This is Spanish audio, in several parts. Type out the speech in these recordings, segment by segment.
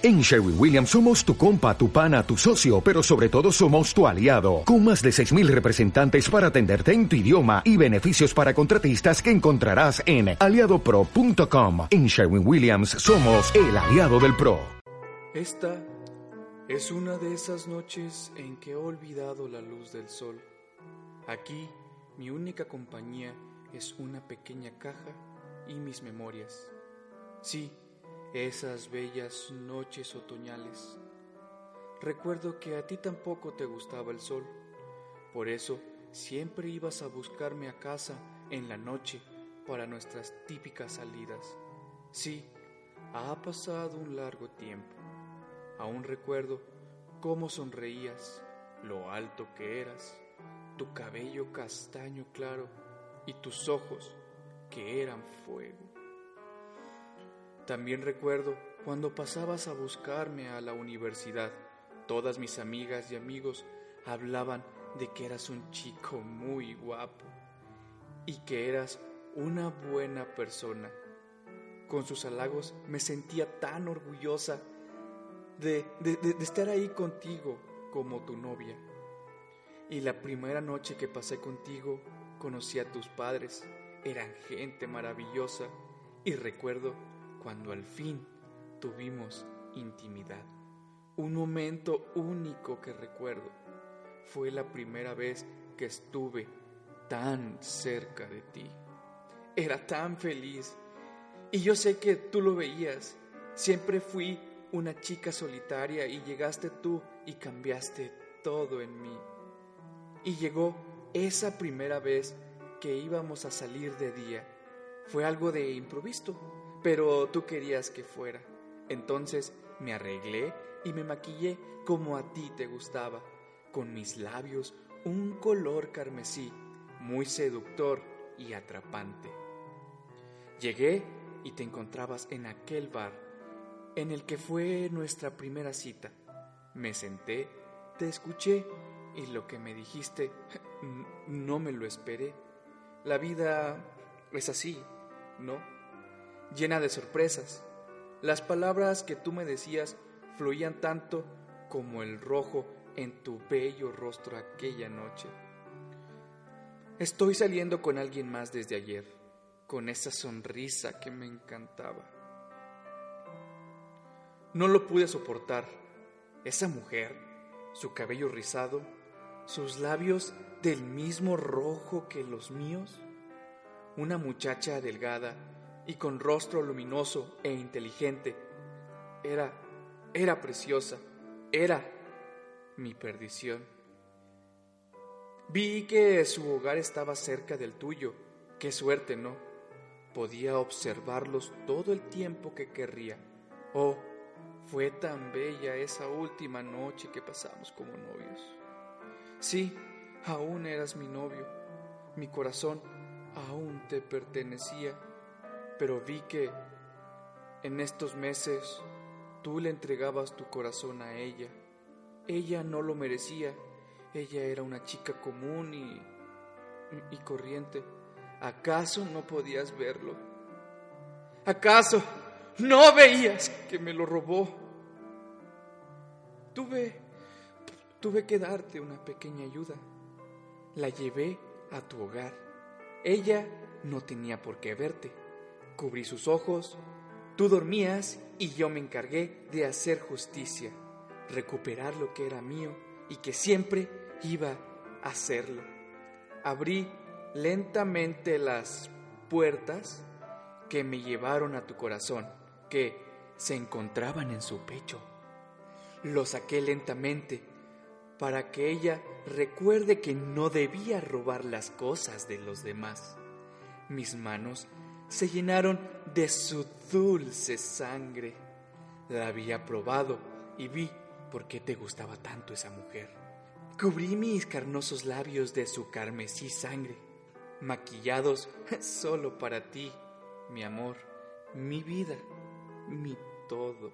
En Sherwin Williams somos tu compa, tu pana, tu socio, pero sobre todo somos tu aliado, con más de 6.000 representantes para atenderte en tu idioma y beneficios para contratistas que encontrarás en aliadopro.com. En Sherwin Williams somos el aliado del PRO. Esta es una de esas noches en que he olvidado la luz del sol. Aquí mi única compañía es una pequeña caja y mis memorias. Sí, esas bellas noches otoñales. Recuerdo que a ti tampoco te gustaba el sol, por eso siempre ibas a buscarme a casa en la noche para nuestras típicas salidas. Sí, ha pasado un largo tiempo. Aún recuerdo cómo sonreías, lo alto que eras, tu cabello castaño claro y tus ojos que eran fuego. También recuerdo cuando pasabas a buscarme a la universidad. Todas mis amigas y amigos hablaban de que eras un chico muy guapo y que eras una buena persona. Con sus halagos me sentía tan orgullosa de, de, estar ahí contigo como tu novia. Y la primera noche que pasé contigo conocí a tus padres. Eran gente maravillosa y recuerdo cuando al fin tuvimos intimidad. Un momento único que recuerdo. Fue la primera vez que estuve tan cerca de ti. Era tan feliz. Y yo sé que tú lo veías. Siempre fui una chica solitaria y llegaste tú y cambiaste todo en mí. Y llegó esa primera vez que íbamos a salir de día. Fue algo de improviso pero tú querías que fuera. Entonces me arreglé y me maquillé como a ti te gustaba, con mis labios un color carmesí, muy seductor y atrapante. Llegué y te encontrabas en aquel bar, en el que fue nuestra primera cita. Me senté, te escuché y lo que me dijiste no me lo esperé. La vida es así, ¿no? Llena de sorpresas. Las palabras que tú me decías fluían tanto como el rojo en tu bello rostro aquella noche. Estoy saliendo con alguien más desde ayer, con esa sonrisa que me encantaba. No lo pude soportar. Esa mujer, su cabello rizado, sus labios del mismo rojo que los míos, una muchacha delgada y con rostro luminoso e inteligente. Era, era preciosa, era mi perdición. Vi que su hogar estaba cerca del tuyo. Qué suerte, ¿no? Podía observarlos todo el tiempo que querría. Oh, fue tan bella esa última noche que pasamos como novios. Sí, aún eras mi novio. Mi corazón aún te pertenecía pero vi que en estos meses tú le entregabas tu corazón a ella. Ella no lo merecía, ella era una chica común y, y corriente. ¿Acaso no podías verlo? ¿Acaso no veías que me lo robó? Tuve, tuve que darte una pequeña ayuda. La llevé a tu hogar. Ella no tenía por qué verte Cubrí sus ojos, tú dormías y yo me encargué de hacer justicia, recuperar lo que era mío y que siempre iba a hacerlo. Abrí lentamente las puertas que me llevaron a tu corazón, que se encontraban en su pecho. Lo saqué lentamente para que ella recuerde que no debía robar las cosas de los demás. Mis manos se llenaron de su dulce sangre. La había probado y vi por qué te gustaba tanto esa mujer. Cubrí mis carnosos labios de su carmesí sangre, maquillados solo para ti, mi amor, mi vida, mi todo.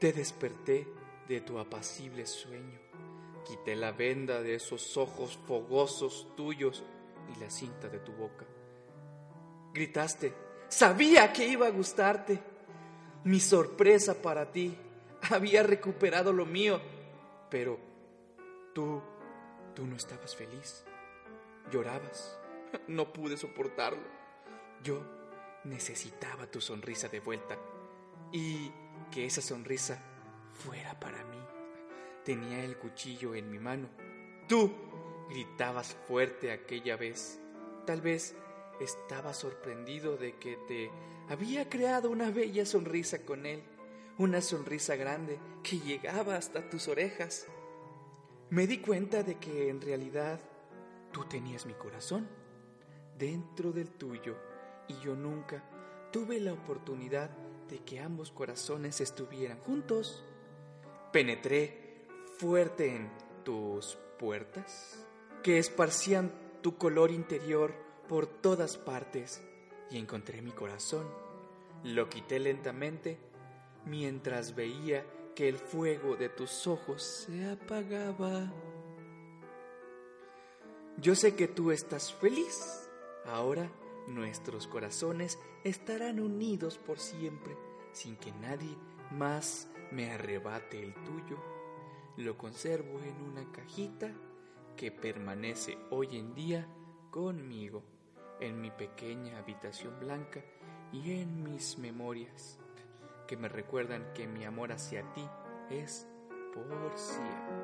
Te desperté de tu apacible sueño, quité la venda de esos ojos fogosos tuyos y la cinta de tu boca gritaste. Sabía que iba a gustarte. mi sorpresa para ti. Había recuperado lo mío, pero tú, tú no estabas feliz. Llorabas. No pude soportarlo. Yo necesitaba tu sonrisa de vuelta y que esa sonrisa fuera para mí. Tenía el cuchillo en mi mano. Tú gritabas fuerte aquella vez. Tal vez estaba sorprendido de que te había creado una bella sonrisa con él, una sonrisa grande que llegaba hasta tus orejas. Me di cuenta de que en realidad tú tenías mi corazón dentro del tuyo y yo nunca tuve la oportunidad de que ambos corazones estuvieran juntos. Penetré fuerte en tus puertas, que esparcían tu color interior por todas partes, y encontré mi corazón. Lo quité lentamente mientras veía que el fuego de tus ojos se apagaba. Yo sé que tú estás feliz. Ahora nuestros corazones estarán unidos por siempre, sin que nadie más me arrebate el tuyo. Lo conservo en una cajita que permanece hoy en día conmigo, en mi pequeña habitación blanca y en mis memorias, que me recuerdan que mi amor hacia ti es por siempre.